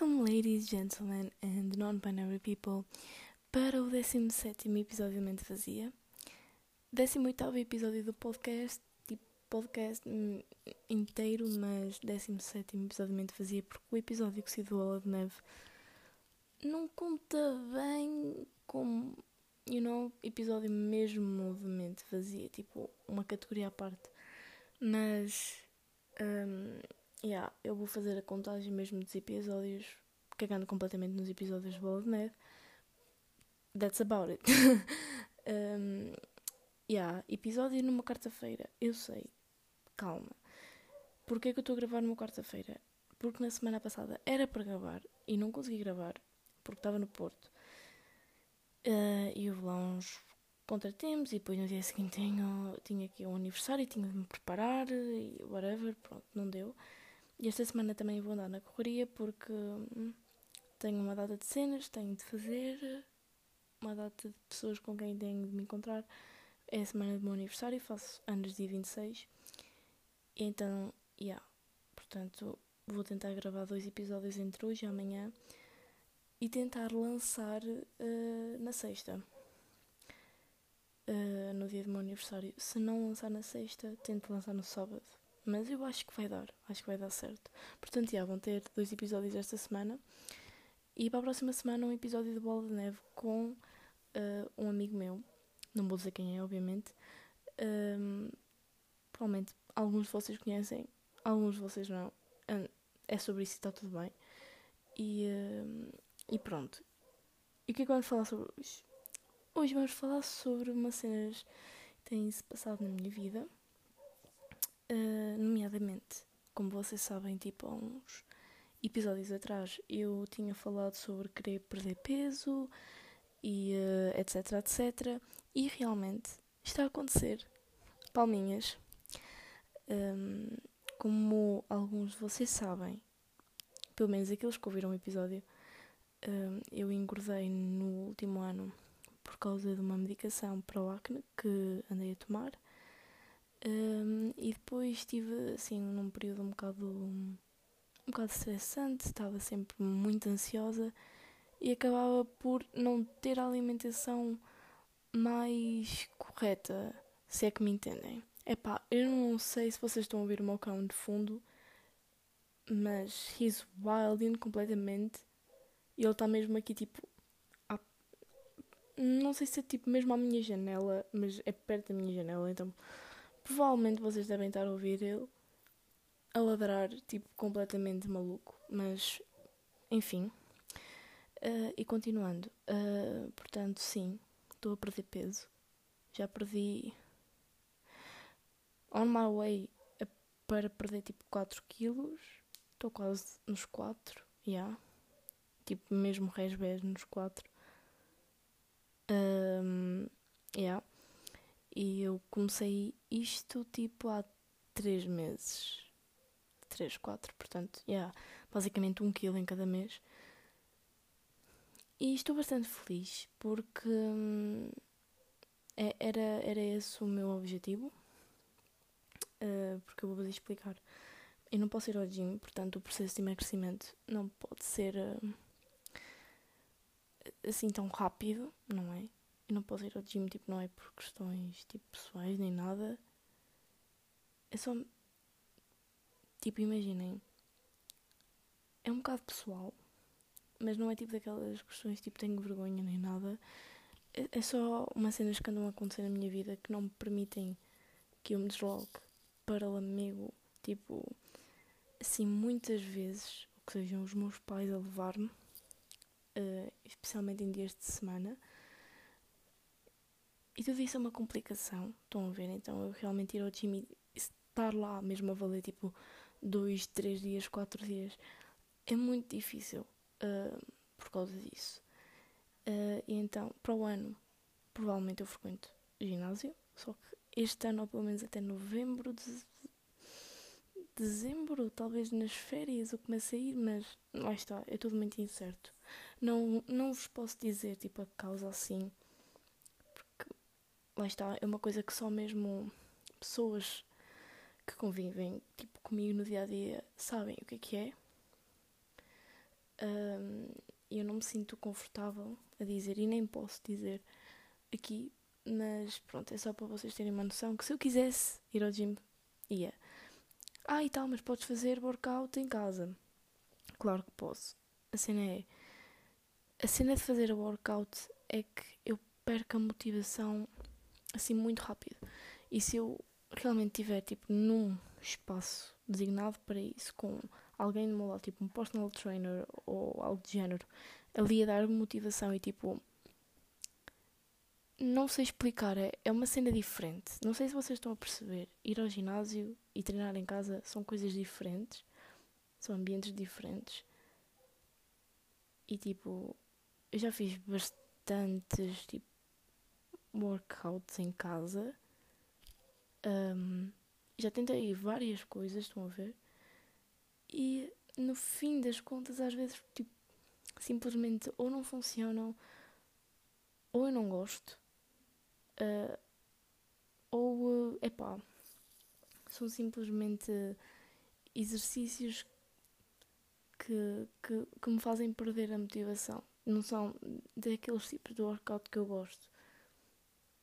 Welcome, ladies, gentlemen and non-binary people, para o 17 episódio Mente Vazia. 18 episódio do podcast, tipo podcast inteiro, mas 17 episódio Mente Vazia, porque o episódio que se do Bola de Neve não conta bem como, you know, episódio mesmo de Mente Vazia, tipo uma categoria à parte. Mas. Um, yeah, eu vou fazer a contagem mesmo dos episódios, cagando completamente nos episódios de Bola de Neve. That's about it. um, yeah, episódio numa quarta-feira, eu sei. Calma. Porquê que eu estou a gravar numa quarta-feira? Porque na semana passada era para gravar e não consegui gravar porque estava no Porto. Uh, e houve lá uns contratempos e depois no dia seguinte tinha, tinha aqui um aniversário e tinha de me preparar e whatever, pronto, não deu. E esta semana também vou andar na correria porque hum, tenho uma data de cenas, tenho de fazer, uma data de pessoas com quem tenho de me encontrar. É a semana do meu aniversário, faço anos dia 26. E então, yeah. Portanto, vou tentar gravar dois episódios entre hoje e amanhã e tentar lançar uh, na sexta. Uh, no dia do meu aniversário. Se não lançar na sexta, tento lançar no sábado. Mas eu acho que vai dar, acho que vai dar certo. Portanto, já vão ter dois episódios esta semana. E para a próxima semana um episódio de Bola de Neve com uh, um amigo meu. Não vou dizer quem é, obviamente. Um, provavelmente alguns de vocês conhecem, alguns de vocês não. É sobre isso e está tudo bem. E, uh, e pronto. E o que é que vamos falar sobre hoje? Hoje vamos falar sobre umas cenas que têm se passado na minha vida. Uh, nomeadamente, como vocês sabem, tipo há uns episódios atrás eu tinha falado sobre querer perder peso e uh, etc, etc. E realmente está a acontecer. Palminhas. Um, como alguns de vocês sabem, pelo menos aqueles que ouviram o episódio, um, eu engordei no último ano por causa de uma medicação para o acne que andei a tomar. Um, e depois estive assim num período um bocado um bocado estressante, estava sempre muito ansiosa e acabava por não ter a alimentação mais correta, se é que me entendem. Epá, eu não sei se vocês estão a ouvir o meu cão de fundo, mas he's wilding completamente. E ele está mesmo aqui tipo. À... Não sei se é tipo mesmo à minha janela, mas é perto da minha janela, então Provavelmente vocês devem estar a ouvir ele a ladrar, tipo, completamente maluco. Mas, enfim. Uh, e continuando. Uh, portanto, sim, estou a perder peso. Já perdi. On my way a, para perder tipo 4 quilos. Estou quase nos 4. Já. Yeah. Tipo, mesmo resbés nos 4. Um, yeah. E eu comecei isto tipo há 3 meses. 3, 4, portanto, yeah, basicamente um quilo em cada mês. E estou bastante feliz porque hum, é, era, era esse o meu objetivo. Uh, porque eu vou vos explicar. Eu não posso ir ao gym, portanto o processo de emagrecimento não pode ser uh, assim tão rápido, não é? Eu não posso ir ao gym, tipo, não é por questões tipo, pessoais nem nada. É só. Tipo, imaginem. É um bocado pessoal, mas não é tipo daquelas questões tipo tenho vergonha nem nada. É, é só umas cenas que andam a acontecer na minha vida que não me permitem que eu me desloque para Lamego, tipo, assim, muitas vezes, ou que sejam os meus pais a levar-me, uh, especialmente em dias de semana e tudo isso é uma complicação, estão a ver? Então eu realmente ir ao gym e estar lá mesmo a valer tipo dois, três dias, quatro dias é muito difícil uh, por causa disso. Uh, e então, para o ano, provavelmente eu frequento ginásio, só que este ano, ou pelo menos até novembro, de, dezembro, talvez nas férias eu comece a ir, mas lá está, é tudo muito incerto. Não, não vos posso dizer tipo a causa assim lá está, é uma coisa que só mesmo pessoas que convivem tipo, comigo no dia a dia sabem o que é que é. Um, eu não me sinto confortável a dizer e nem posso dizer aqui, mas pronto, é só para vocês terem uma noção que se eu quisesse ir ao gym, ia. Ah, e tal, mas podes fazer workout em casa. Claro que posso. A cena é. A cena de fazer workout é que eu perco a motivação assim muito rápido. E se eu realmente tiver tipo num espaço designado para isso, com alguém do meu lado, tipo um personal trainer ou algo de género, ali a dar motivação e tipo. Não sei explicar, é, é uma cena diferente. Não sei se vocês estão a perceber. Ir ao ginásio e treinar em casa são coisas diferentes, são ambientes diferentes. E tipo, eu já fiz bastantes tipo, workouts em casa. Um, já tentei várias coisas, estão a ver? E no fim das contas, às vezes, tipo, simplesmente ou não funcionam, ou eu não gosto, uh, ou, uh, epá, são simplesmente exercícios que, que, que me fazem perder a motivação. Não são daqueles tipos de workout que eu gosto.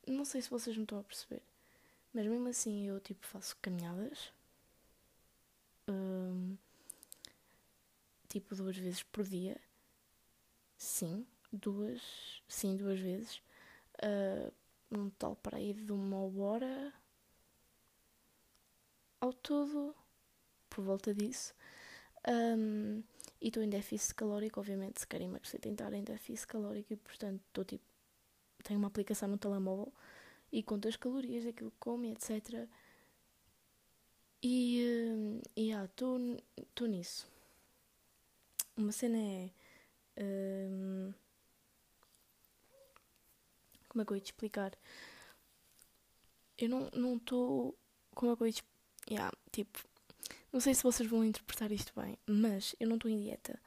Não sei se vocês me estão a perceber. Mas mesmo assim eu tipo faço caminhadas. Um, tipo duas vezes por dia. Sim, duas. Sim, duas vezes. Uh, um tal para aí de uma hora. Ao todo, por volta disso. Um, e estou em déficit calórico, obviamente, se querem emagrecer, tentar em déficit calórico e, portanto, estou tipo. Tenho uma aplicação no telemóvel e conta as calorias daquilo que come, etc. E estou uh, yeah, nisso. Uma cena é. Um, como é que eu ia te explicar? Eu não estou. Como é que eu ia te. Yeah, tipo. Não sei se vocês vão interpretar isto bem, mas eu não estou em dieta.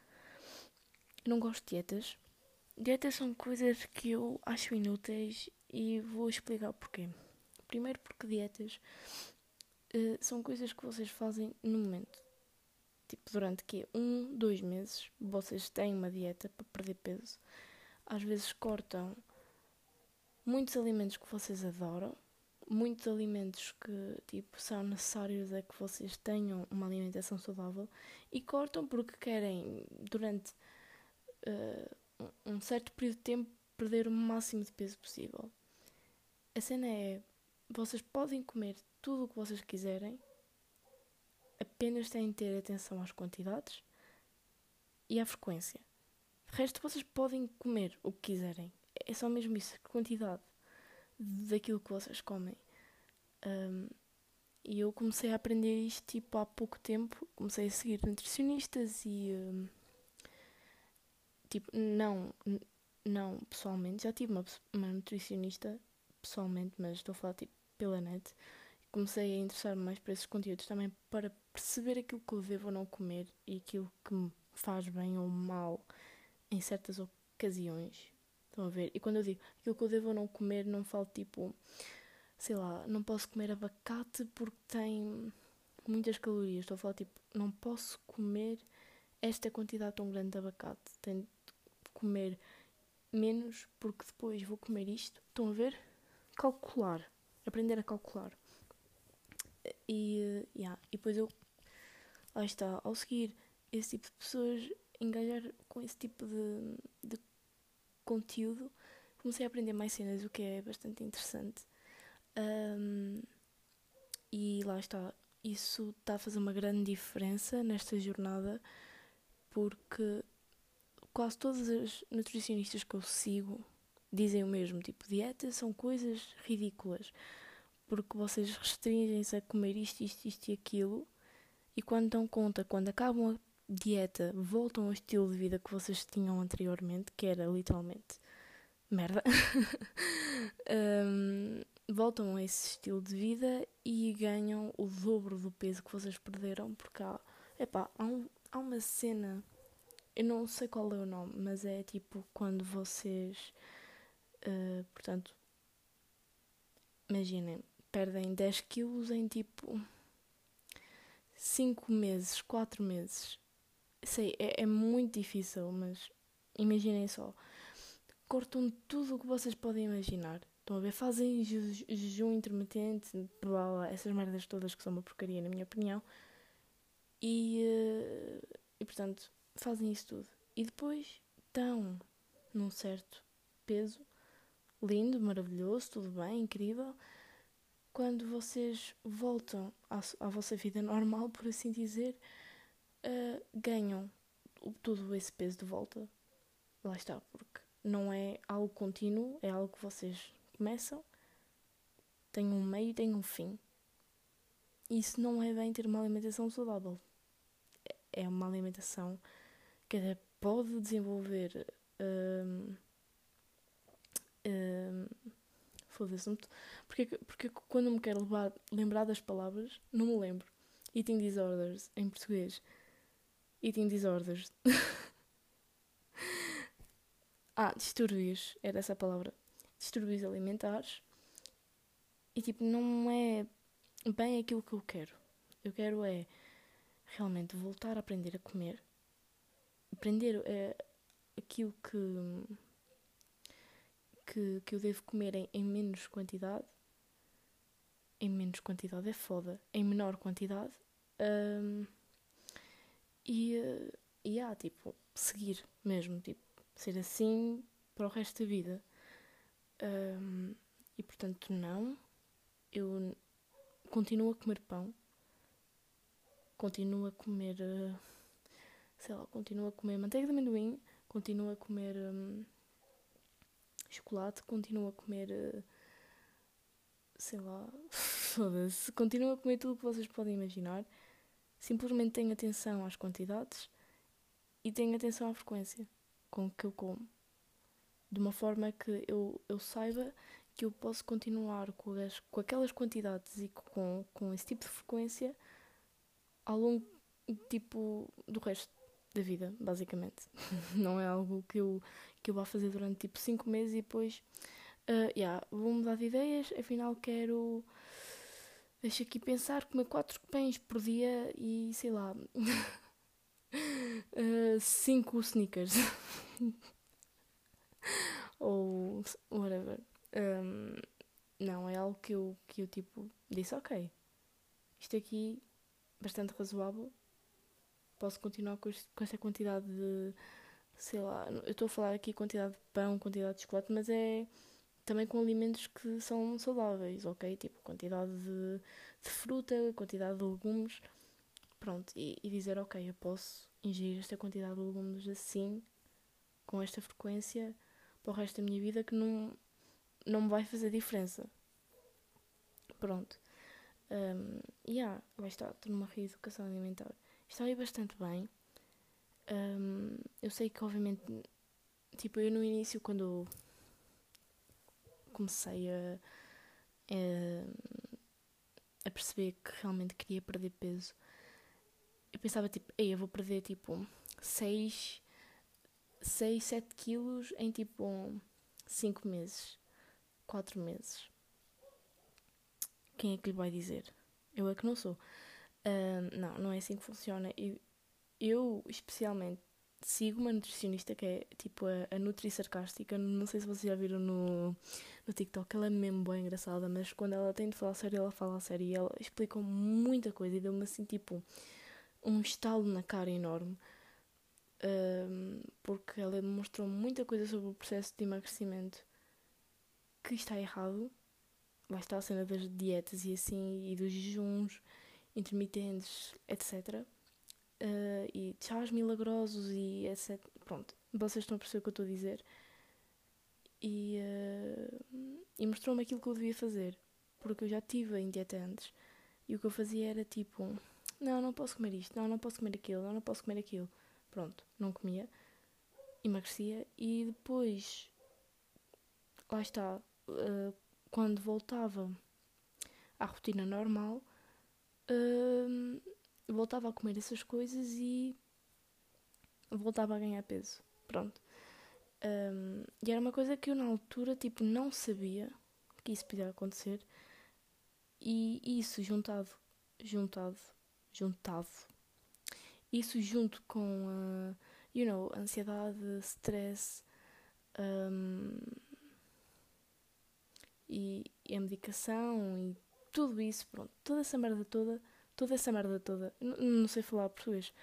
Eu não gosto de dietas. Dietas são coisas que eu acho inúteis e vou explicar porquê. Primeiro, porque dietas uh, são coisas que vocês fazem no momento. Tipo, durante que um, dois meses, vocês têm uma dieta para perder peso. Às vezes cortam muitos alimentos que vocês adoram, muitos alimentos que tipo são necessários a que vocês tenham uma alimentação saudável e cortam porque querem durante uh, um certo período de tempo perder o máximo de peso possível. A cena é: vocês podem comer tudo o que vocês quiserem, apenas têm de ter atenção às quantidades e à frequência. De resto, vocês podem comer o que quiserem. É só mesmo isso, a quantidade daquilo que vocês comem. Um, e eu comecei a aprender isto tipo há pouco tempo. Comecei a seguir nutricionistas e. Um, tipo, não, não pessoalmente. Já tive uma, uma nutricionista pessoalmente, mas estou a falar tipo pela net. Comecei a interessar-me mais por esses conteúdos também para perceber aquilo que eu devo ou não comer e aquilo que me faz bem ou mal em certas ocasiões. Estão a ver? E quando eu digo aquilo que eu devo ou não comer, não falo tipo, sei lá, não posso comer abacate porque tem muitas calorias. Estou a falar tipo, não posso comer esta quantidade tão grande de abacate. De comer menos porque depois vou comer isto. Estão a ver? calcular, aprender a calcular. E, yeah, e depois eu, lá está, ao seguir esse tipo de pessoas, engajar com esse tipo de, de conteúdo, comecei a aprender mais cenas, o que é bastante interessante. Um, e lá está, isso está a fazer uma grande diferença nesta jornada, porque quase todas as nutricionistas que eu sigo dizem o mesmo, tipo, dietas são coisas ridículas, porque vocês restringem-se a comer isto, isto, isto e aquilo, e quando dão conta, quando acabam a dieta, voltam ao estilo de vida que vocês tinham anteriormente, que era literalmente merda, um, voltam a esse estilo de vida e ganham o dobro do peso que vocês perderam, porque há, epá, há, um, há uma cena, eu não sei qual é o nome, mas é tipo quando vocês Uh, portanto, imaginem, perdem 10 quilos em tipo 5 meses, 4 meses. sei, é, é muito difícil, mas imaginem só. Cortam tudo o que vocês podem imaginar. Estão a ver? Fazem jejum intermitente, blá, blá, essas merdas todas que são uma porcaria, na minha opinião. E, uh, e portanto, fazem isso tudo. E depois estão num certo peso, lindo, maravilhoso, tudo bem, incrível. Quando vocês voltam à, à vossa vida normal, por assim dizer, uh, ganham todo esse peso de volta. Lá está, porque não é algo contínuo, é algo que vocês começam, tem um meio e tem um fim. Isso não é bem ter uma alimentação saudável. É uma alimentação que até pode desenvolver. Um, um, Foda-se. Porque, porque quando me quero levar, lembrar das palavras, não me lembro. Eating disorders, em português. Eating disorders. ah, distúrbios, era essa a palavra. Distúrbios alimentares. E tipo, não é bem aquilo que eu quero. Eu quero é realmente voltar a aprender a comer. Aprender é, aquilo que, que, que eu devo comer em, em menos quantidade. Em menos quantidade é foda. Em menor quantidade. Um, e, e há, tipo, seguir mesmo, tipo, ser assim para o resto da vida. Um, e portanto, não. Eu continuo a comer pão, continuo a comer, uh, sei lá, continuo a comer manteiga de amendoim, continuo a comer um, chocolate, continuo a comer, uh, sei lá, foda-se, continuo a comer tudo o que vocês podem imaginar. Simplesmente tenho atenção às quantidades e tenho atenção à frequência com que eu como. De uma forma que eu, eu saiba que eu posso continuar com, as, com aquelas quantidades e com, com esse tipo de frequência ao longo tipo, do resto da vida, basicamente. Não é algo que eu, que eu vá fazer durante tipo 5 meses e depois uh, yeah, vou mudar de ideias, afinal quero Deixa aqui pensar, comer quatro pães por dia e sei lá. uh, cinco sneakers. Ou whatever. Um, não, é algo que eu, que eu tipo disse, ok. Isto aqui bastante razoável. Posso continuar com, este, com esta quantidade de. Sei lá, eu estou a falar aqui quantidade de pão, quantidade de chocolate, mas é também com alimentos que são saudáveis, ok? Tipo, quantidade de, de fruta, quantidade de legumes. Pronto, e, e, dizer, ok, eu posso ingerir esta quantidade de legumes assim, com esta frequência, para o resto da minha vida, que não, não me vai fazer diferença. Pronto. Um, e yeah, lá está, estou numa reeducação alimentar. Está aí bastante bem. Um, eu sei que, obviamente, tipo, eu no início, quando comecei a, a, a, perceber que realmente queria perder peso, eu pensava tipo, ei, eu vou perder tipo 6, 6 7 quilos em tipo 5 meses, 4 meses. Quem é que lhe vai dizer? Eu é que não sou. Não, não é assim que funciona. Eu, eu especialmente, sigo uma nutricionista que é tipo a, a Nutri Sarcástica. Não sei se vocês já viram no, no TikTok. Ela é mesmo bem engraçada, mas quando ela tem de falar sério, ela fala sério e ela explicou muita coisa e deu-me assim tipo um estalo na cara enorme. Um, porque ela demonstrou muita coisa sobre o processo de emagrecimento que está errado. Lá está a cena das dietas e assim, e dos jejuns intermitentes, etc uh, e chás milagrosos e etc. Pronto, vocês estão a perceber o que eu estou a dizer. E, uh, e mostrou-me aquilo que eu devia fazer, porque eu já tive em dieta antes. E o que eu fazia era tipo: não, não posso comer isto, não, não posso comer aquilo, não, não posso comer aquilo. Pronto, não comia, emagrecia e depois, lá está, uh, quando voltava à rotina normal, voltava a comer essas coisas e voltava a ganhar peso. Pronto. Um, e era uma coisa que eu na altura tipo não sabia que isso podia acontecer. E isso juntado, juntado, juntado. isso junto com, uh, you know, ansiedade, stress um, e, e, a medicação e tudo isso, pronto, toda essa merda toda, toda essa merda toda, não sei falar português,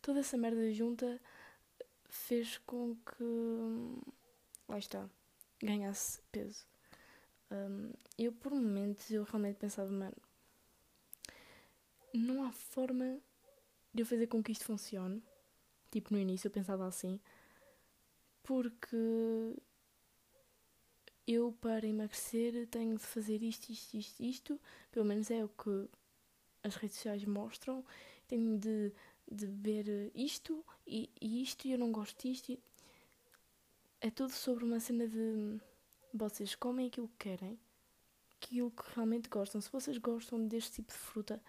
toda essa merda junta fez com que, lá está, ganhasse peso. Um, eu, por momentos, eu realmente pensava, mano, não há forma de eu fazer com que isto funcione. Tipo, no início eu pensava assim. Porque eu, para emagrecer, tenho de fazer isto, isto, isto, isto. Pelo menos é o que as redes sociais mostram. Tenho de, de ver isto e, e isto, e eu não gosto disto. É tudo sobre uma cena de vocês comem aquilo que querem, aquilo que realmente gostam. Se vocês gostam deste tipo de fruta,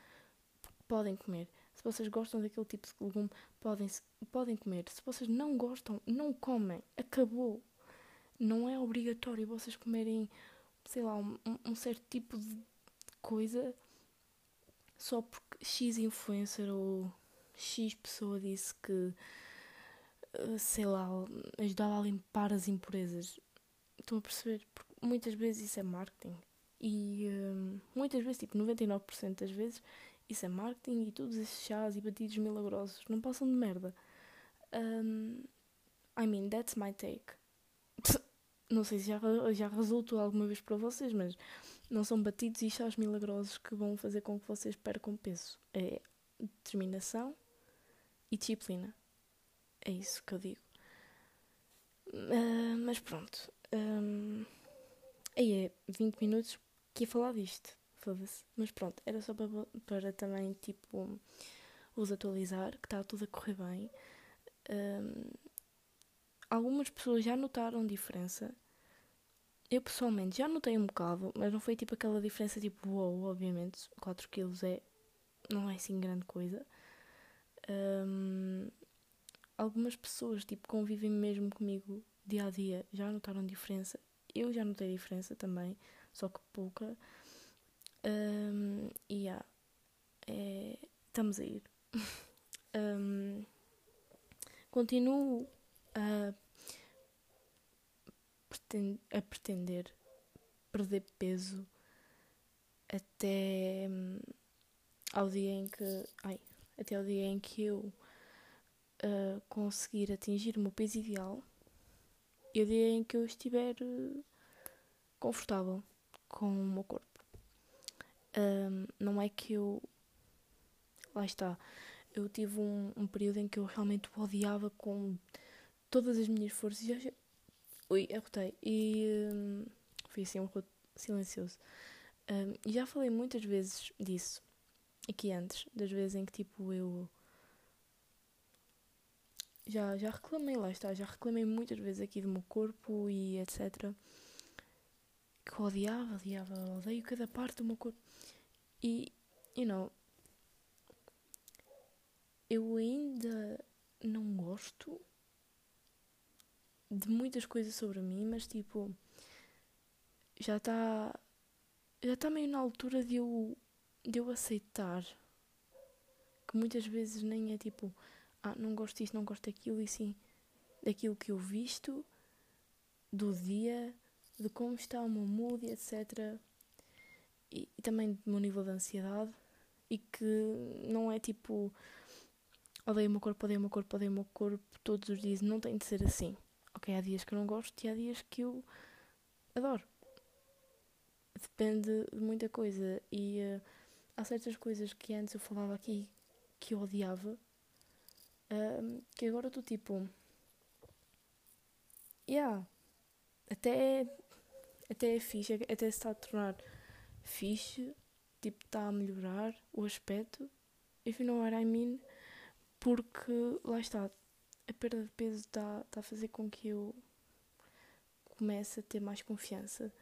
podem comer. Se vocês gostam daquele tipo de legume, podem, podem comer. Se vocês não gostam, não comem. Acabou. Não é obrigatório vocês comerem, sei lá, um, um certo tipo de coisa só porque X influencer ou X pessoa disse que, eh, sei lá, ajudava a limpar as impurezas. Estão a perceber? Porque muitas vezes isso é marketing. E um, muitas vezes, tipo 99% das vezes, isso é marketing e todos esses chás e batidos milagrosos não passam de merda. Um, I mean, that's my take. Não sei se já, já resultou alguma vez para vocês, mas não são batidos e chás milagrosos que vão fazer com que vocês percam peso. É determinação e disciplina. É isso que eu digo. Uh, mas pronto. Um, aí é 20 minutos que ia falar disto foda-se. Mas pronto, era só para, para também, tipo, os atualizar, que está tudo a correr bem. Um, algumas pessoas já notaram diferença. Eu pessoalmente já notei um bocado, mas não foi tipo aquela diferença tipo wow, obviamente, 4 kg é, não é assim grande coisa. Um, algumas pessoas tipo convivem mesmo comigo dia a dia já notaram diferença. Eu já notei diferença também, só que pouca. Um, e yeah, é, estamos a ir. um, continuo a, a pretender perder peso até um, ao dia em que. Ai, até ao dia em que eu uh, conseguir atingir o meu peso ideal e o dia em que eu estiver uh, confortável com o meu corpo. Um, não é que eu. Lá está. Eu tive um, um, período em que eu realmente odiava com todas as minhas forças. E já... Ui, arrotei. E um, assim um roto silencioso. Um, e já falei muitas vezes disso. Aqui antes. Das vezes em que tipo eu. Já, já reclamei, lá está. Já reclamei muitas vezes aqui do meu corpo e etc. Que odiava, odiava, odeio cada parte do meu corpo. E, you know, eu ainda não gosto de muitas coisas sobre mim, mas tipo, já está já está meio na altura de eu, de eu aceitar que muitas vezes nem é tipo, ah, não gosto disto, não gosto daquilo, e sim daquilo que eu visto, do dia, de como está o meu mood, etc e, e também do meu nível de ansiedade e que não é tipo odeio o meu corpo, odeio o meu corpo, odeio o meu corpo todos os dias, não tem de ser assim. Ok, há dias que eu não gosto e há dias que eu adoro. Depende de muita coisa e uh, há certas coisas que antes eu falava aqui que eu odiava uh, que agora estou tipo yeah até até é fixe, até se está a tornar fixe, tipo, está a melhorar o aspecto, if you know what I mean, porque lá está, a perda de peso está tá a fazer com que eu comece a ter mais confiança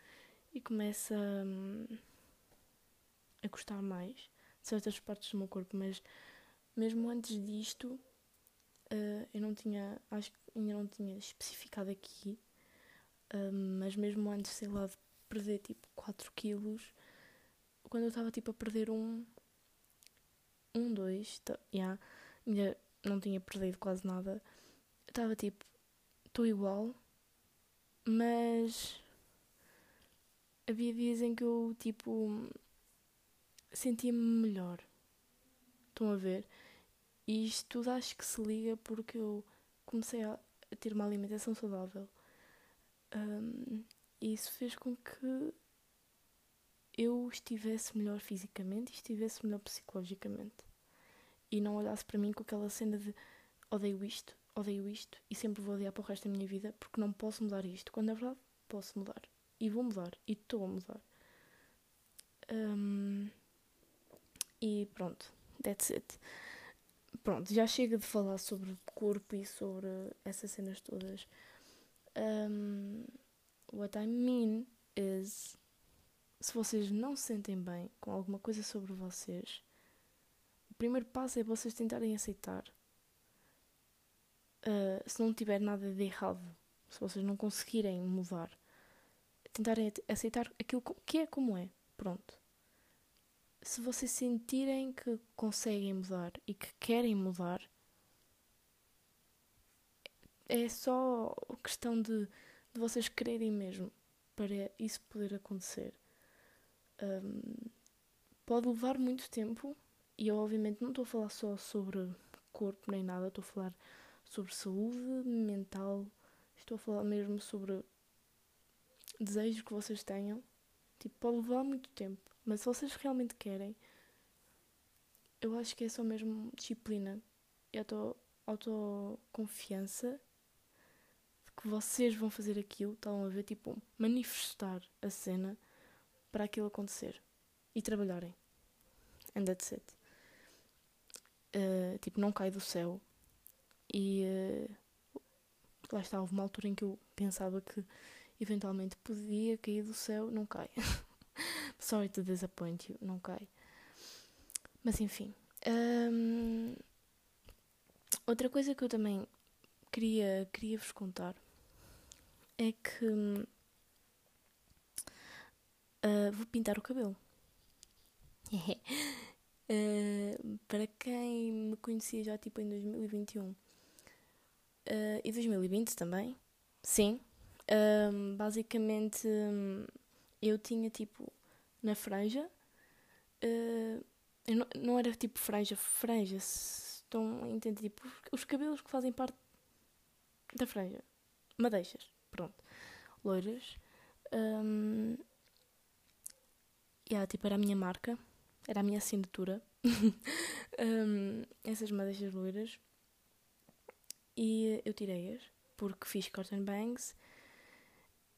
e comece a, a gostar mais de certas partes do meu corpo, mas mesmo antes disto, uh, eu não tinha, acho que ainda não tinha especificado aqui, uh, mas mesmo antes, sei lá, de perder tipo 4 quilos, quando eu estava tipo a perder um. Um, dois. Tá, yeah, minha, não tinha perdido quase nada. Estava tipo, estou igual, mas havia dias em que eu tipo sentia-me melhor. Estão a ver? E isto tudo acho que se liga porque eu comecei a ter uma alimentação saudável. Um, e isso fez com que eu estivesse melhor fisicamente e estivesse melhor psicologicamente. E não olhasse para mim com aquela cena de odeio isto, odeio isto e sempre vou odiar para o resto da minha vida porque não posso mudar isto. Quando é verdade, posso mudar. E vou mudar. E estou a mudar. Um, e pronto, that's it. Pronto, já chega de falar sobre corpo e sobre essas cenas todas. Um, what I mean is se vocês não se sentem bem com alguma coisa sobre vocês, o primeiro passo é vocês tentarem aceitar. Uh, se não tiver nada de errado, se vocês não conseguirem mudar, tentarem aceitar aquilo que é como é. Pronto. Se vocês sentirem que conseguem mudar e que querem mudar, é só questão de, de vocês quererem mesmo para isso poder acontecer. Um, pode levar muito tempo e eu obviamente não estou a falar só sobre corpo nem nada, estou a falar sobre saúde mental, estou a falar mesmo sobre desejos que vocês tenham. Tipo, pode levar muito tempo, mas se vocês realmente querem, eu acho que é só mesmo disciplina e auto, autoconfiança de que vocês vão fazer aquilo, estão a ver, tipo, manifestar a cena para aquilo acontecer e trabalharem. And that's it. Uh, tipo, não cai do céu. E uh, lá está, houve uma altura em que eu pensava que eventualmente podia cair do céu, não cai. Sorry to disappoint you, não cai. Mas enfim. Um, outra coisa que eu também queria, queria vos contar é que uh, vou pintar o cabelo. uh, para quem me conhecia já tipo em 2021 uh, e 2020 também, sim. basicamente eu tinha tipo na franja. não, não era tipo franja, franja, estão a entender, tipo, os cabelos que fazem parte da franja. Madeixas, pronto. Loiras. Um, yeah, tipo, era a minha marca, era a minha assinatura. um, essas madeixas loiras. E eu tirei-as porque fiz cotton bangs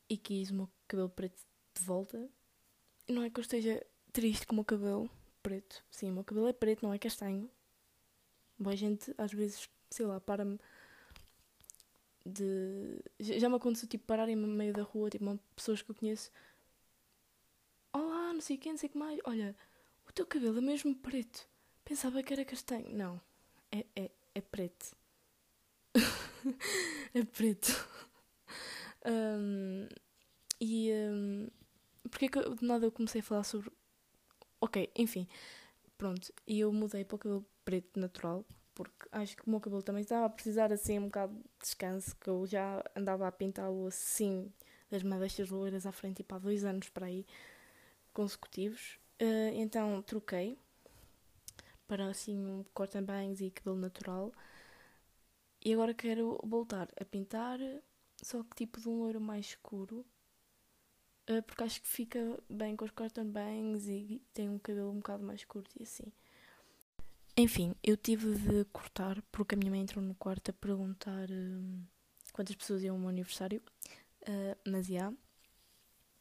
e quis o meu cabelo preto de volta. Não é que eu esteja triste com o meu cabelo preto. Sim, o meu cabelo é preto, não é castanho. Boa gente, às vezes, sei lá, para-me de. Já me aconteceu, tipo, pararem-me no meio da rua, tipo, pessoas que eu conheço não sei o que, não sei o que mais. Olha, o teu cabelo é mesmo preto. Pensava que era castanho. Não, é, é, é preto. é preto. Um, e um, porque é que de nada eu comecei a falar sobre. Ok, enfim, pronto. E eu mudei para o cabelo preto natural porque acho que o meu cabelo também estava a precisar assim um bocado de descanso, que eu já andava a pintá-lo assim, das madeixas loiras à frente, tipo há dois anos para aí consecutivos. Uh, então troquei para assim um corte bangs e cabelo natural. E agora quero voltar a pintar, só que tipo de um loiro mais escuro. Uh, porque acho que fica bem com os cotton bangs e tem um cabelo um bocado mais curto e assim. Enfim, eu tive de cortar porque a minha mãe entrou no quarto a perguntar uh, quantas pessoas iam ao meu aniversário. Uh, mas já.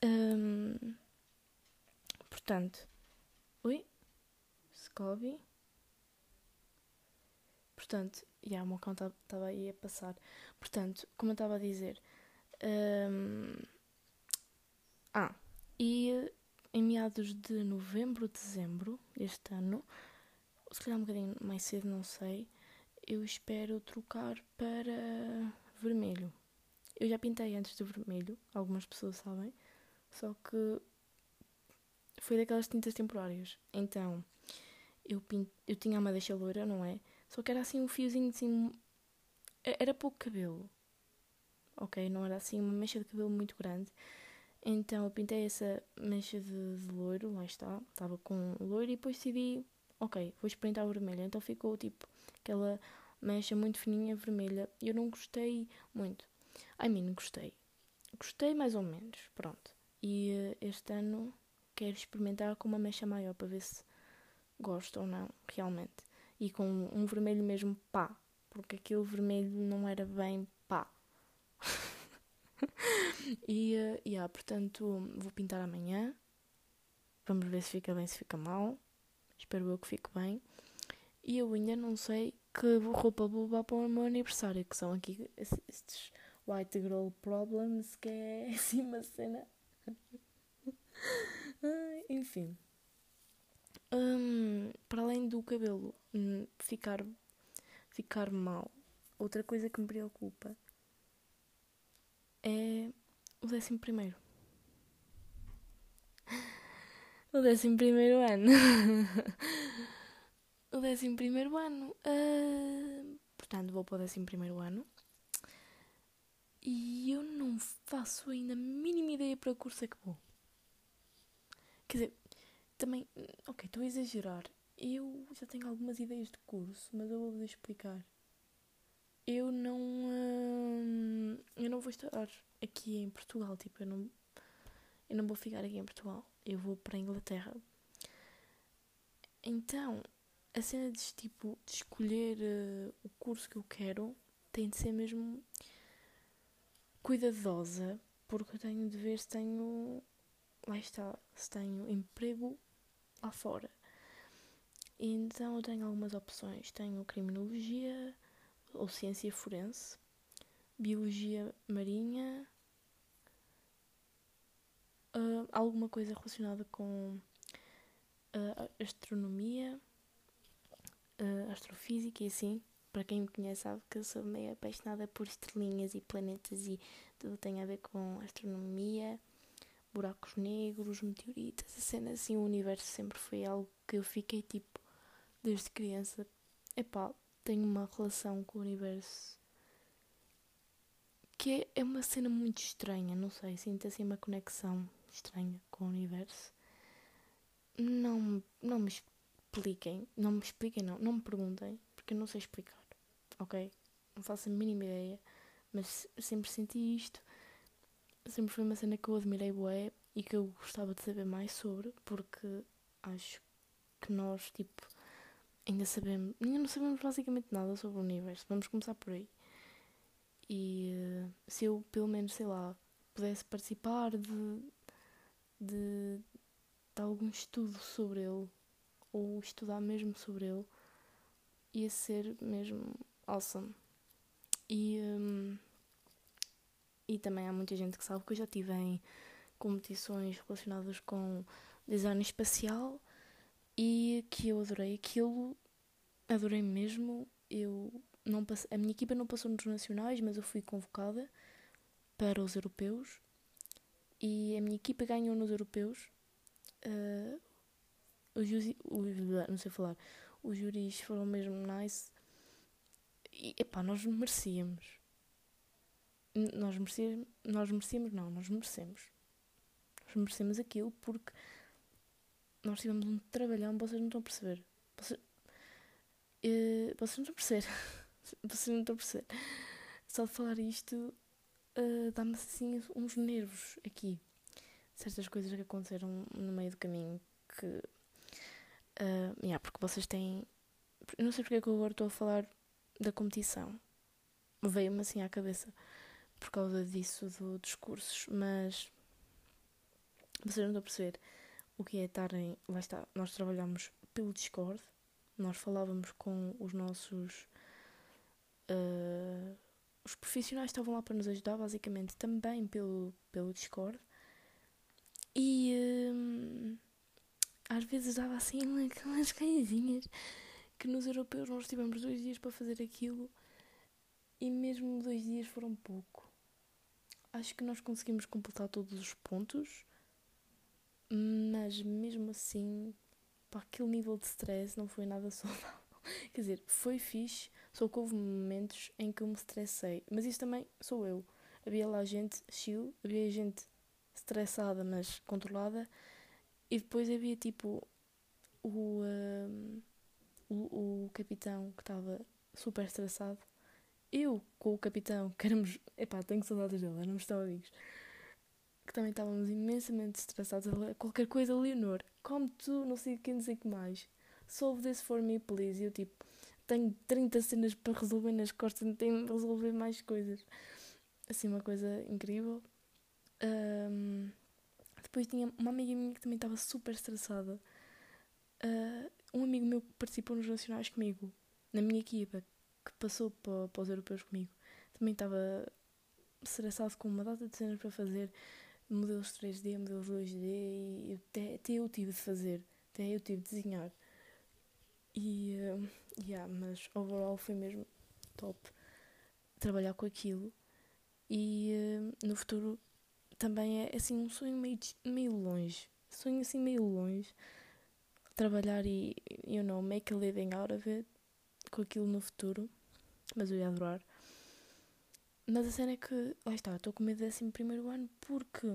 Um, Portanto, ui, Scooby. Portanto, já, yeah, o meu cão estava tá, aí a passar. Portanto, como eu estava a dizer. Um, ah, e em meados de novembro, dezembro deste ano, se calhar um bocadinho mais cedo, não sei, eu espero trocar para vermelho. Eu já pintei antes de vermelho, algumas pessoas sabem, só que foi daquelas tintas temporárias. Então, eu, eu tinha a madeixa loira, não é? Só que era assim um fiozinho assim. Era pouco cabelo. Ok? Não era assim uma mecha de cabelo muito grande. Então eu pintei essa mecha de, de loiro, lá está. Estava com loiro e depois decidi, ok, vou experimentar vermelho. Então ficou tipo aquela mecha muito fininha vermelha. E eu não gostei muito. I mean, gostei. Gostei mais ou menos, pronto. E uh, este ano quero experimentar com uma mecha maior para ver se gosto ou não, realmente. E com um vermelho mesmo pá, porque aquele vermelho não era bem pá. e, uh, yeah, portanto, vou pintar amanhã. Vamos ver se fica bem, se fica mal. Espero eu que fique bem. E eu ainda não sei que roupa vou levar para o meu aniversário, que são aqui estes White Girl Problems, que é assim uma cena. Enfim. Um, para além do cabelo ficar, ficar mal, outra coisa que me preocupa é o décimo primeiro. O décimo primeiro ano. o décimo primeiro ano. Uh, portanto, vou para o décimo primeiro ano. E eu não faço ainda a mínima ideia para o curso é que vou. Quer dizer, também, ok, estou a exagerar. Eu já tenho algumas ideias de curso, mas eu vou-vos explicar. Eu não. Hum, eu não vou estar aqui em Portugal. Tipo, eu não. Eu não vou ficar aqui em Portugal. Eu vou para a Inglaterra. Então, a cena de, tipo, de escolher uh, o curso que eu quero tem de ser mesmo cuidadosa, porque eu tenho de ver se tenho. Lá está, se tenho emprego lá fora. Então eu tenho algumas opções. Tenho criminologia ou ciência forense, biologia marinha, uh, alguma coisa relacionada com uh, astronomia, uh, astrofísica e assim. Para quem me conhece sabe que eu sou meio apaixonada por estrelinhas e planetas e tudo tem a ver com astronomia, buracos negros, meteoritas, a cena assim, o universo sempre foi algo que eu fiquei tipo desde criança. Epá, tenho uma relação com o universo que é, é uma cena muito estranha, não sei, sinto assim uma conexão estranha com o universo. Não, não me expliquem, não me expliquem não, não me perguntem, porque eu não sei explicar ok? Não faço a mínima ideia, mas sempre senti isto. Sempre foi uma cena que eu admirei bué e que eu gostava de saber mais sobre, porque acho que nós, tipo, ainda sabemos, ainda não sabemos basicamente nada sobre o universo. Vamos começar por aí. E uh, se eu, pelo menos, sei lá, pudesse participar de, de, de algum estudo sobre ele, ou estudar mesmo sobre ele, ia ser mesmo awesome. E, um, e também há muita gente que sabe que eu já estive em competições relacionadas com design espacial e que eu adorei aquilo, adorei mesmo. Eu não passei, a minha equipa não passou nos nacionais, mas eu fui convocada para os europeus e a minha equipa ganhou nos europeus. Uh, os, os, não sei falar, os juris foram mesmo nice e epá, nós merecíamos. Nós merecíamos, nós merecíamos, não, nós merecemos. Nós merecemos aquilo porque nós tivemos um trabalhão, vocês não estão a perceber. Vocês, uh, vocês não estão a perceber. vocês não estão a perceber. Só de falar isto uh, dá-me assim uns nervos aqui. Certas coisas que aconteceram no meio do caminho que. Uh, yeah, porque vocês têm. Eu não sei porque é que eu agora estou a falar da competição. Veio-me assim à cabeça por causa disso do discursos, mas vocês não estão a perceber o que é estarem. Lá está, nós trabalhamos pelo Discord, nós falávamos com os nossos. Uh, os profissionais estavam lá para nos ajudar, basicamente, também pelo, pelo Discord. E uh, às vezes dava assim aquelas coisinhas que nos europeus nós tivemos dois dias para fazer aquilo e mesmo dois dias foram pouco. Acho que nós conseguimos completar todos os pontos, mas mesmo assim, para aquele nível de stress não foi nada saudável. Quer dizer, foi fixe, só que houve momentos em que eu me estressei. Mas isso também sou eu. Havia lá gente chill, havia gente estressada, mas controlada. E depois havia tipo o, um, o, o capitão que estava super estressado. Eu com o capitão, que éramos. Epá, tenho saudades dele, éramos tão amigos. Que também estávamos imensamente estressados. Qualquer coisa, Leonor, como tu, não sei o que, não sei o que mais. Solve this for me, please. E eu tipo, tenho 30 cenas para resolver nas costas, tenho de resolver mais coisas. Assim, uma coisa incrível. Um, depois tinha uma amiga minha que também estava super estressada. Uh, um amigo meu que participou nos nacionais comigo, na minha equipa, que passou para, para os europeus comigo, também estava estressado com uma data de cenas para fazer, modelos 3D, modelos 2D, e até, até eu tive de fazer, até eu tive de desenhar. E, uh, yeah, mas overall foi mesmo top trabalhar com aquilo. E uh, no futuro também é assim um sonho meio, meio longe. Sonho assim meio longe. Trabalhar e, you know, make a living out of it com aquilo no futuro. Mas eu ia adorar. Mas a cena é que, lá está, estou com medo desse primeiro ano porque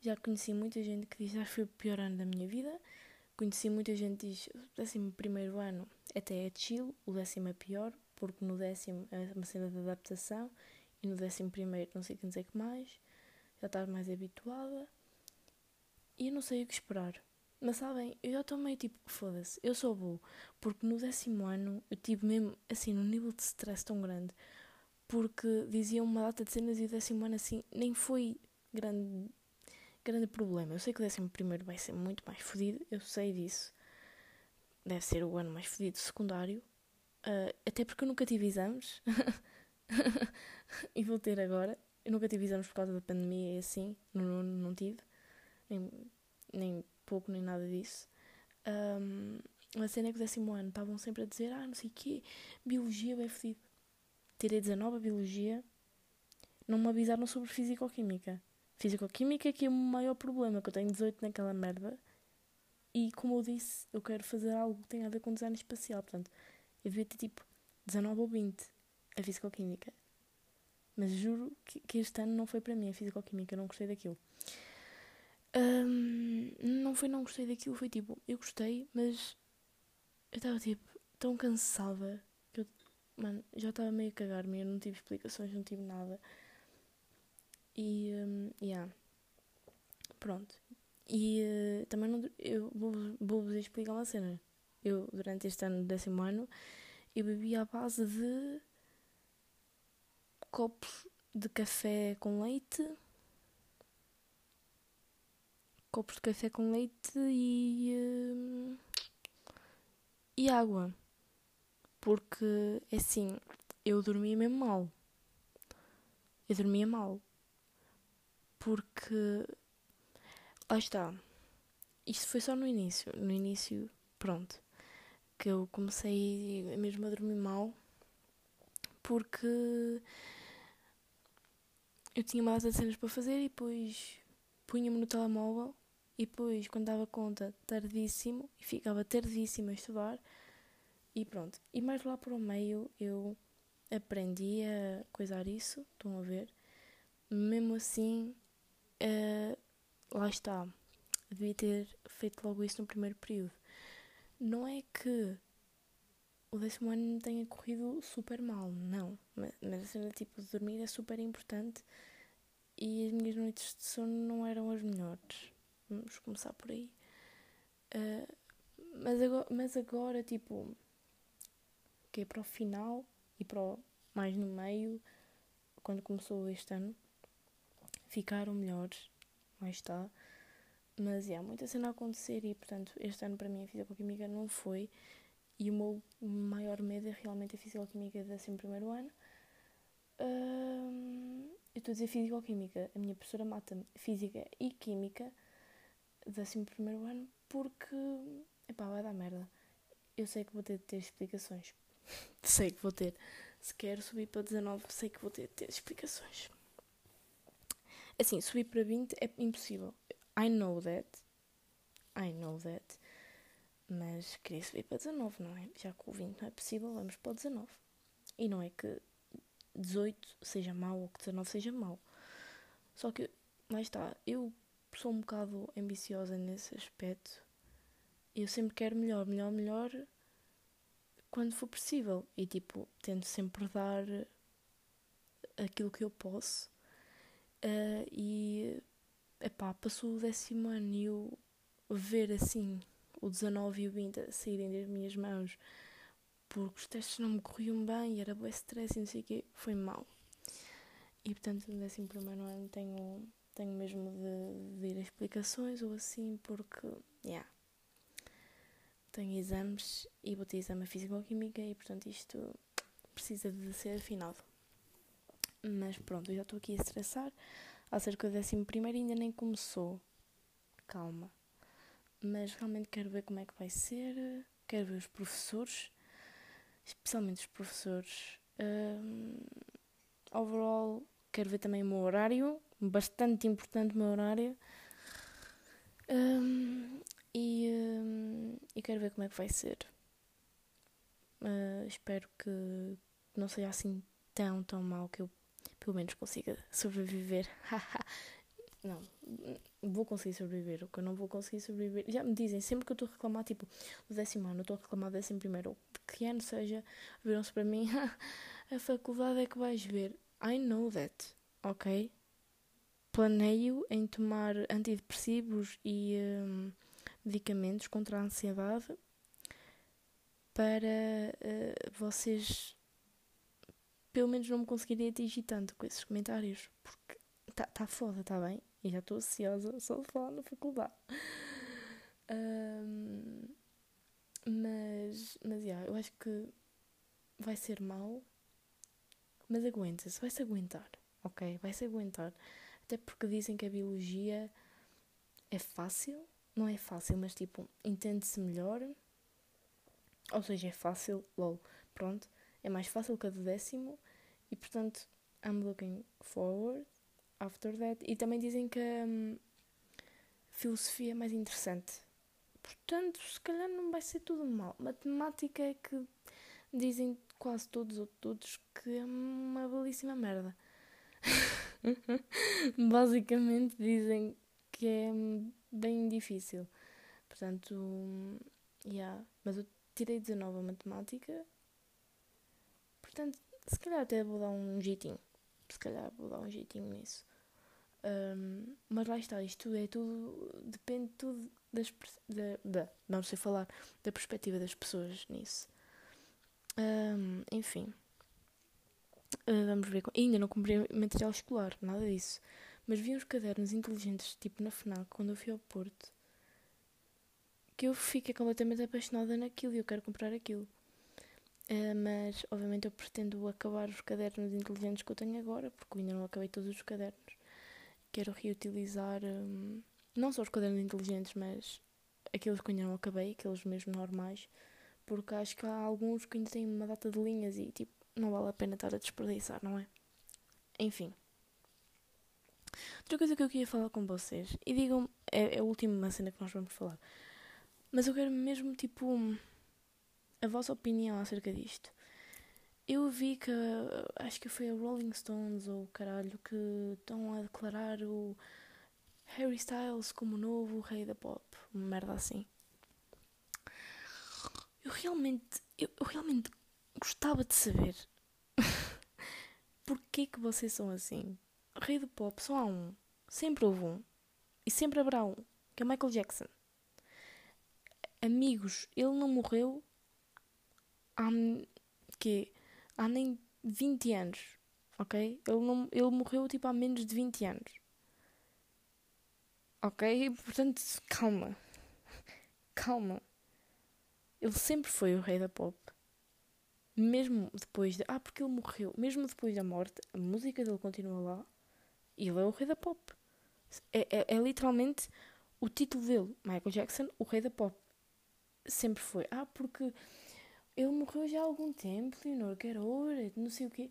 já conheci muita gente que diz que foi o pior ano da minha vida. Conheci muita gente que diz o décimo primeiro ano até é chill, o décimo é pior, porque no décimo é uma cena de adaptação e no décimo primeiro não sei o que dizer que mais, já estás mais habituada. E eu não sei o que esperar. Mas sabem, eu já estou meio tipo, foda-se, eu sou boa, porque no décimo ano eu tive mesmo assim num nível de stress tão grande, porque diziam uma data de cenas e o décimo ano assim nem foi grande grande problema. Eu sei que o décimo primeiro vai ser muito mais fodido, eu sei disso. Deve ser o ano mais fodido secundário. Uh, até porque eu nunca tive exames. e vou ter agora. Eu nunca tive exames por causa da pandemia e assim. Não, não, não tive. Nem, nem pouco, nem nada disso. Um, a cena é que o décimo ano estavam sempre a dizer: Ah, não sei o quê, biologia bem fodido. Tirei 19 a biologia. Não me avisaram sobre físico-química. Físico-química que é o maior problema, que eu tenho 18 naquela merda. E como eu disse, eu quero fazer algo que tenha a ver com design espacial. Portanto, eu devia ter tipo 19 ou 20 a Físico-Química. Mas juro que, que, este ano não foi para mim a Físico-Química, eu não gostei daquilo. Um, não foi não gostei daquilo, foi tipo, eu gostei, mas eu estava tipo tão cansada mano, já estava meio a cagar-me, eu não tive explicações, não tive nada. E, um, yeah. Pronto. E uh, também não, eu vou-vos vou explicar uma cena. Eu, durante este ano, décimo ano, eu bebi à base de copos de café com leite, copos de café com leite e, uh, e água. Porque, assim, eu dormia mesmo mal. Eu dormia mal porque lá está. Isto foi só no início. No início, pronto. Que eu comecei mesmo a dormir mal porque eu tinha mais de cenas para fazer e depois punha-me no telemóvel e depois, quando dava conta, tardíssimo e ficava tardíssimo a estudar e pronto. E mais lá para o meio eu aprendi a coisar isso, estão a ver? Mesmo assim, uh, lá está, devia ter feito logo isso no primeiro período. Não é que o décimo ano tenha corrido super mal, não. Mas, a cena tipo de dormir é super importante e as minhas noites de sono não eram as melhores. Vamos começar por aí. Uh, mas, agora, mas agora, tipo, para o final e para o mais no meio, quando começou este ano, ficaram melhores, mais está. Mas há muita cena a acontecer e, portanto, este ano para mim a Fisicoquímica não foi. E o meu maior medo é realmente a Fisicoquímica do 11 ano. Uh, eu estou a dizer Fisicoquímica, a minha professora mata-me Física e Química do 11 ano porque, epá, vai dar merda. Eu sei que vou ter de ter explicações. Sei que vou ter. Se quero subir para 19, sei que vou ter ter explicações. Assim, subir para 20 é impossível. I know that. I know that. Mas queria subir para 19, não é? Já que o 20 não é possível, vamos para o 19. E não é que 18 seja mau ou que 19 seja mau. Só que, lá está, eu sou um bocado ambiciosa nesse aspecto. Eu sempre quero melhor, melhor, melhor quando for possível. E tipo, tento sempre dar aquilo que eu posso. Uh, e epá, passou o décimo ano e eu ver assim o 19 e o 20 a saírem das minhas mãos porque os testes não me corriam bem e era bem stress e não sei o quê, foi mal. E portanto, no décimo primeiro ano tenho, tenho mesmo de, de ir a explicações ou assim, porque, yeah, tenho exames e vou ter exame Físico-Química e portanto isto precisa de ser afinado. Mas pronto, eu já estou aqui a estressar acerca do décimo primeiro ainda nem começou. Calma mas realmente quero ver como é que vai ser, quero ver os professores, especialmente os professores. Um, overall, quero ver também o meu horário, bastante importante o meu horário. Um, e, um, e quero ver como é que vai ser. Uh, espero que não seja assim tão, tão mal que eu pelo menos consiga sobreviver. não, vou conseguir sobreviver, o que eu não vou conseguir sobreviver. Já me dizem, sempre que eu estou a reclamar, tipo, do décimo ano, estou a reclamar do décimo primeiro, de que ano seja, viram-se para mim, a faculdade é que vais ver. I know that, ok? Planeio em tomar antidepressivos e um, medicamentos contra a ansiedade para uh, vocês pelo menos não me conseguirem atingir tanto com esses comentários, porque tá, tá foda, tá bem? E já estou ansiosa só de falar na faculdade. Um, mas, mas, yeah, eu acho que vai ser mau, mas aguenta-se, vai-se aguentar, ok? Vai-se aguentar. Até porque dizem que a biologia é fácil, não é fácil, mas tipo, entende-se melhor. Ou seja, é fácil, lol, pronto, é mais fácil que a do décimo e portanto, I'm looking forward after that. E também dizem que a um, filosofia é mais interessante. Portanto, se calhar não vai ser tudo mal. Matemática é que dizem quase todos ou todos que é uma belíssima merda. Basicamente dizem que é bem difícil. Portanto, yeah. mas eu tirei 19 a matemática. Portanto, se calhar até vou dar um jeitinho. Se calhar vou dar um jeitinho nisso. Um, mas lá está, isto é tudo, depende tudo das, da, da, não sei falar, da perspectiva das pessoas nisso. Um, enfim, uh, vamos ver. Ainda não comprei material escolar, nada disso. Mas vi uns cadernos inteligentes, tipo na FNAC, quando eu fui ao Porto, que eu fiquei completamente apaixonada naquilo e eu quero comprar aquilo. Uh, mas, obviamente, eu pretendo acabar os cadernos inteligentes que eu tenho agora, porque ainda não acabei todos os cadernos quero reutilizar um, não só os cadernos inteligentes, mas aqueles que ainda não acabei, aqueles mesmo normais, porque acho que há alguns que ainda têm uma data de linhas e tipo, não vale a pena estar a desperdiçar, não é? Enfim. Outra coisa que eu queria falar com vocês, e digam, é, é a última cena que nós vamos falar, mas eu quero mesmo, tipo, a vossa opinião acerca disto. Eu vi que acho que foi a Rolling Stones ou caralho que estão a declarar o Harry Styles como o novo rei da pop, uma merda assim. Eu realmente, eu, eu realmente gostava de saber porquê que vocês são assim. Rei da pop só há um, sempre houve um e sempre haverá um, que é Michael Jackson. Amigos, ele não morreu há que há nem 20 anos, ok? Ele, não, ele morreu tipo há menos de 20 anos. Ok? Portanto, calma. Calma. Ele sempre foi o rei da pop. Mesmo depois de. Ah, porque ele morreu. Mesmo depois da morte, a música dele continua lá. E ele é o rei da pop. É, é, é literalmente o título dele. Michael Jackson, o rei da pop. Sempre foi. Ah, porque ele morreu já há algum tempo, Leonor, que era hora, não sei o quê.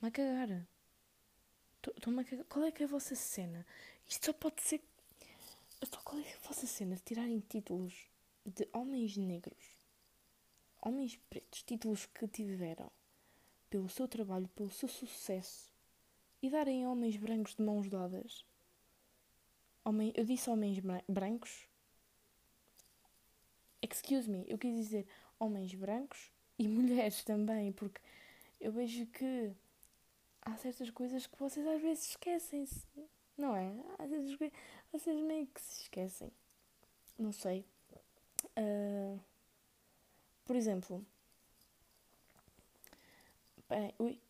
Mas cagar. Toma. Qual é que é a vossa cena? Isto só pode ser. Qual é, é a vossa cena de tirarem títulos de homens negros, homens pretos, títulos que tiveram pelo seu trabalho, pelo seu sucesso, e darem homens brancos de mãos dadas. Homem, eu disse homens brancos. Excuse me, eu quis dizer homens brancos e mulheres também, porque eu vejo que há certas coisas que vocês às vezes esquecem-se, não é? Às vezes vocês meio que se esquecem. Não sei. Uh, por exemplo, bem, ui,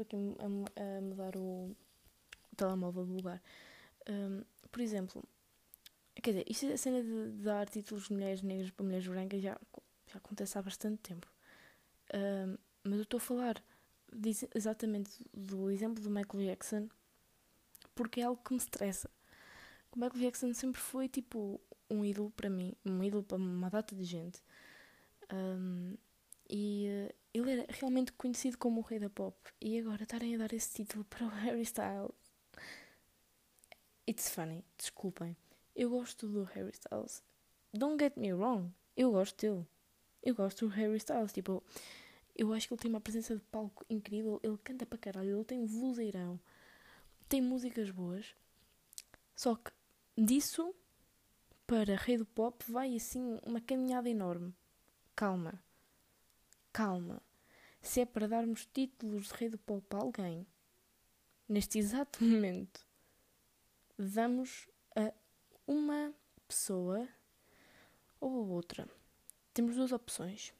estou aqui a, a, mudar o, o telemóvel do lugar. Um, por exemplo, quer dizer, isto é a cena de, de dar títulos de mulheres negras para mulheres brancas já, já acontece há bastante tempo. Um, mas eu estou a falar de, exatamente do exemplo do Michael Jackson porque é algo que me estressa. O Michael Jackson sempre foi tipo um ídolo para mim, um ídolo para uma data de gente. Um, e uh, ele era realmente conhecido como o rei da pop. E agora estarem a dar esse título para o Harry Styles. It's funny, desculpem. Eu gosto do Harry Styles. Don't get me wrong, eu gosto dele. Eu gosto do Harry Styles. Tipo, eu acho que ele tem uma presença de palco incrível. Ele canta para caralho, ele tem vozeirão. Tem músicas boas. Só que disso para rei do pop vai assim uma caminhada enorme. Calma. Calma. Se é para darmos títulos de rei do pop a alguém, neste exato momento, damos a uma pessoa ou a outra. Temos duas opções.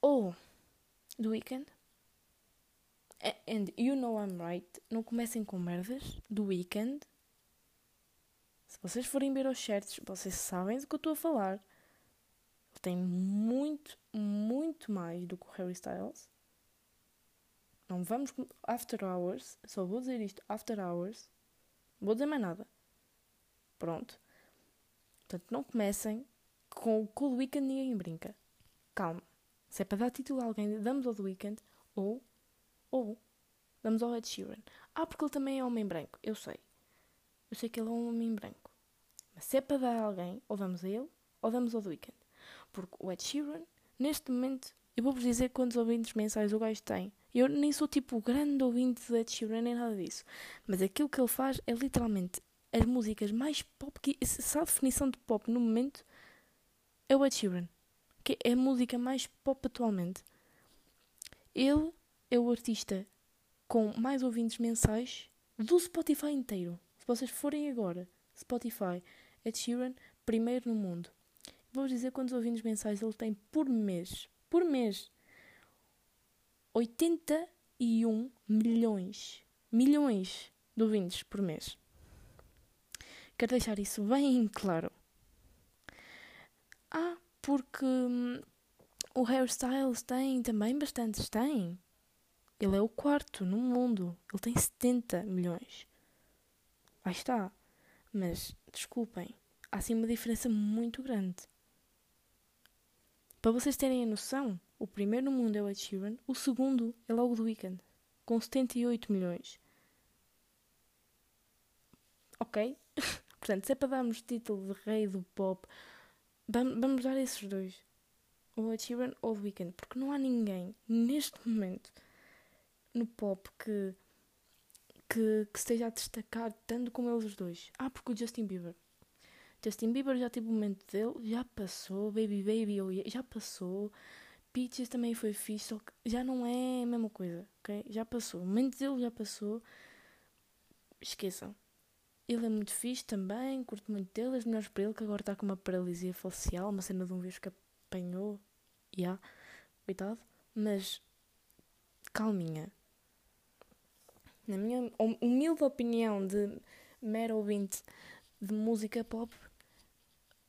Ou The Weekend. And you know I'm right. Não comecem com merdas. The Weekend. Se vocês forem ver os certos, vocês sabem do que eu estou a falar. Tem muito, muito mais do que o Harry Styles. Não vamos. After Hours. Só vou dizer isto. After Hours. Não vou dizer mais nada. Pronto. Portanto, não comecem com o Cool Weekend ninguém brinca. Calma. Se é para dar título a alguém, damos ao The Weeknd ou, ou damos ao Ed Sheeran. Ah, porque ele também é homem branco. Eu sei. Eu sei que ele é um homem branco. Mas se é para dar a alguém, ou damos a ele, ou damos ao The Weeknd. Porque o Ed Sheeran, neste momento, eu vou-vos dizer quantos ouvintes mensais o gajo tem. Eu nem sou tipo o grande ouvinte do Ed Sheeran, nem nada disso. Mas aquilo que ele faz é literalmente as músicas mais pop, que, se a definição de pop no momento, é o Ed Sheeran que é a música mais pop atualmente. Ele é o artista com mais ouvintes mensais do Spotify inteiro. Vocês forem agora, Spotify, Ed Sheeran, primeiro no mundo. Vou dizer quantos ouvintes mensais ele tem por mês. Por mês. 81 milhões. Milhões de ouvintes por mês. Quero deixar isso bem claro. Ah, porque hum, o Hairstyles tem também bastantes, tem. Ele é o quarto no mundo. Ele tem 70 milhões. Lá está. Mas, desculpem, há assim uma diferença muito grande. Para vocês terem a noção, o primeiro no mundo é o Ed Sheeran, o segundo é logo do Weekend, com 78 milhões. Ok? Portanto, se é para darmos título de rei do pop Vamos dar esses dois. O Ed Sheeran ou The Weeknd. Porque não há ninguém, neste momento, no pop que, que, que esteja a destacar tanto como eles dois. Ah, porque o Justin Bieber. Justin Bieber já teve o momento dele, já passou. Baby Baby, oh yeah, já passou. Peaches também foi fixe, só que já não é a mesma coisa, ok? Já passou. O momento dele já passou. Esqueçam. Ele é muito fixe também, curto muito dele, as melhores para ele, que agora está com uma paralisia facial, uma cena de um vírus que apanhou. Ya, yeah, coitado. Mas, calminha. Na minha humilde opinião de mero ouvinte de música pop,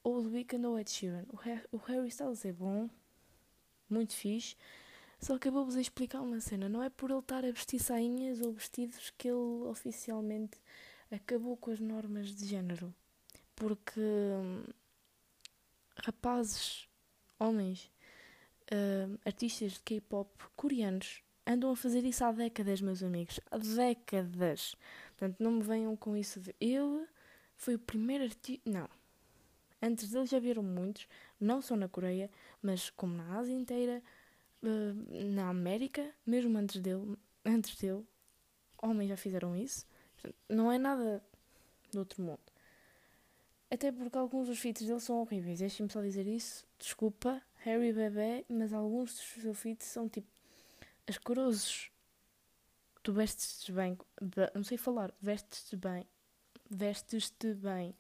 ou The Weeknd ou Ed Sheeran. O Harry Styles é bom, muito fixe, só que eu vou-vos explicar uma cena. Não é por ele estar a vestir sainhas ou vestidos que ele oficialmente acabou com as normas de género. Porque hum, rapazes, homens, uh, artistas de K-pop coreanos andam a fazer isso há décadas, meus amigos. Há décadas. Portanto, não me venham com isso de ele foi o primeiro artista. Não. Antes dele já vieram muitos, não só na Coreia, mas como na Ásia inteira, uh, na América, mesmo antes dele, antes dele, homens já fizeram isso. Não é nada do outro mundo. Até porque alguns dos feats dele são horríveis. Deixem-me só dizer isso. Desculpa, Harry Bebé, mas alguns dos seus feats são tipo asquerosos. Tu vestes-te bem, não sei falar, vestes-te bem, vestes-te bem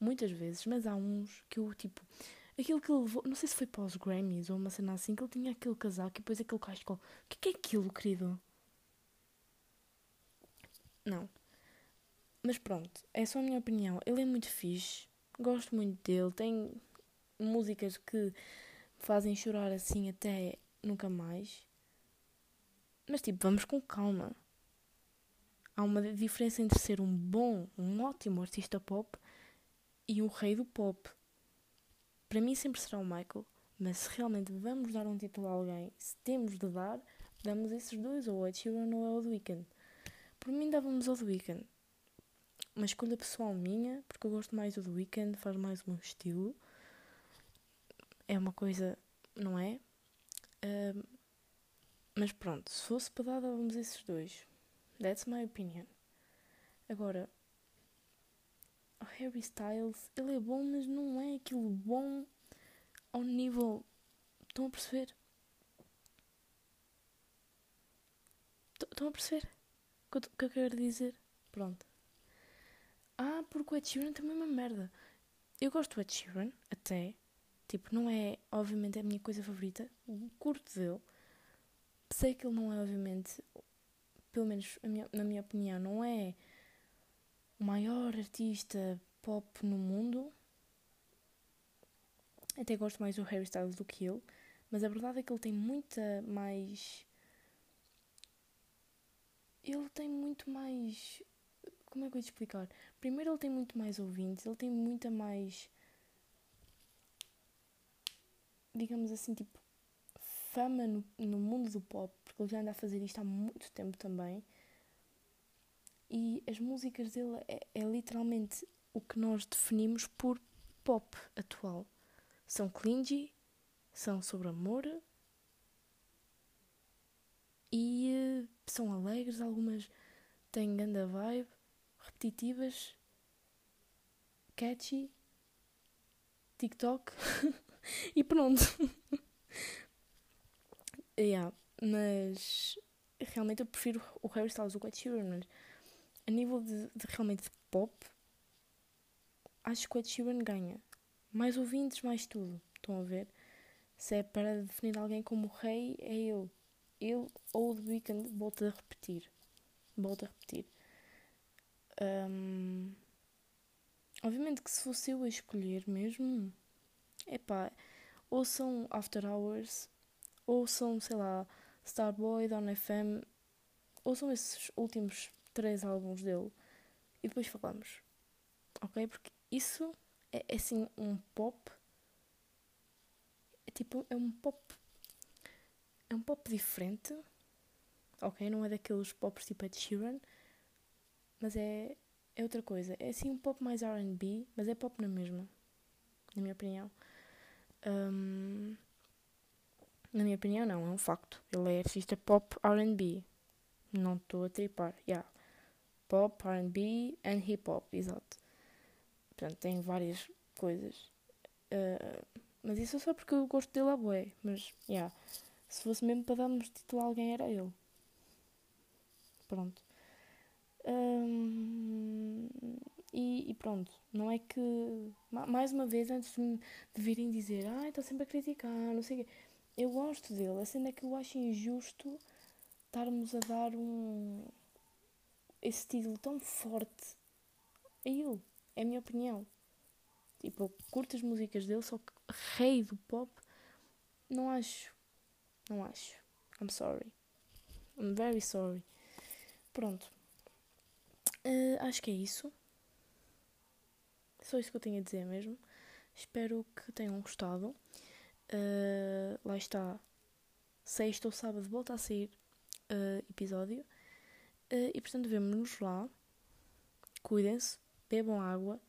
muitas vezes, mas há uns que eu tipo. Aquilo que ele levou, não sei se foi para os Grammys ou uma cena assim, que ele tinha aquele casaco e depois aquele cachecol. O que, que é aquilo, querido? Não. Mas pronto, é só a minha opinião. Ele é muito fixe, gosto muito dele, tem músicas que fazem chorar assim até nunca mais. Mas tipo, vamos com calma. Há uma diferença entre ser um bom, um ótimo artista pop e o rei do pop. Para mim sempre será o Michael, mas se realmente vamos dar um título a alguém, se temos de dar, damos esses dois, ou o Sheeran ou o The Weeknd. Por mim dávamos ao The Weeknd uma escolha pessoal minha, porque eu gosto mais do The Weeknd, faz mais um estilo. É uma coisa, não é? Mas pronto, se fosse para dar, dávamos esses dois. That's my opinion. Agora, o Harry Styles, ele é bom, mas não é aquilo bom ao nível. Estão a perceber? Estão a perceber o que eu quero dizer? Pronto. Ah, porque o Ed Sheeran também é uma merda. Eu gosto do Ed Sheeran, até. Tipo, não é, obviamente, a minha coisa favorita. Curto dele. Sei que ele não é, obviamente, pelo menos minha, na minha opinião, não é o maior artista pop no mundo. Até gosto mais do Harry Styles do que ele. Mas a verdade é que ele tem muita mais. Ele tem muito mais como é que eu ia te explicar? Primeiro, ele tem muito mais ouvintes, ele tem muita mais. digamos assim, tipo. Fama no, no mundo do pop, porque ele já anda a fazer isto há muito tempo também. E as músicas dele é, é literalmente o que nós definimos por pop atual. São clingy, são sobre amor e uh, são alegres, algumas têm grande vibe repetitivas, catchy, TikTok e pronto. yeah, mas realmente eu prefiro o Harry Styles, o Ed Sheeran, mas a nível de, de realmente pop, acho que o Ed Sheeran ganha. Mais ouvintes, mais tudo. Estão a ver? Se é para definir alguém como rei, é ele. Ele ou The Weeknd, volto a repetir. Volto a repetir. Um, obviamente que se fosse eu a escolher mesmo, epá, ou são After Hours, ou são, sei lá, Starboy, Don FM, ou são esses últimos três álbuns dele, e depois falamos, ok? Porque isso é, é assim um pop, é tipo, é um pop, é um pop diferente, ok? Não é daqueles pops tipo Ed Sheeran, mas é, é outra coisa. É assim um pop mais RB, mas é pop na mesma, na minha opinião. Um, na minha opinião, não, é um facto. Ele é artista pop RB. Não estou a tripar. Yeah. Pop, RB and hip hop, exato. Portanto, tem várias coisas. Uh, mas isso é só porque eu gosto dele a boé. Mas, yeah. Se fosse mesmo para darmos título a alguém, era ele. Pronto e, e, pronto, não é que. Mais uma vez, antes de, de virem dizer, ah, está sempre a criticar, não sei o quê. Eu gosto dele, a cena é que eu acho injusto estarmos a dar um. esse título tão forte a ele. É a minha opinião. Tipo, eu curto as músicas dele, só que rei do pop, não acho. Não acho. I'm sorry. I'm very sorry. Pronto. Uh, acho que é isso. Só isso que eu tenho a dizer mesmo. Espero que tenham gostado. Uh, lá está. Sexta ou sábado volta a sair uh, episódio. e portanto vemos-nos lá. Cuidem-se. bebam água.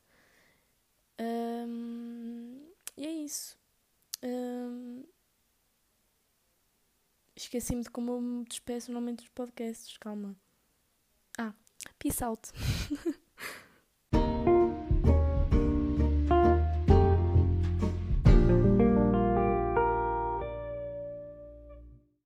Um, e é isso. Um, Esqueci-me de como eu me despeço normalmente dos podcasts, calma. Ah, peace out.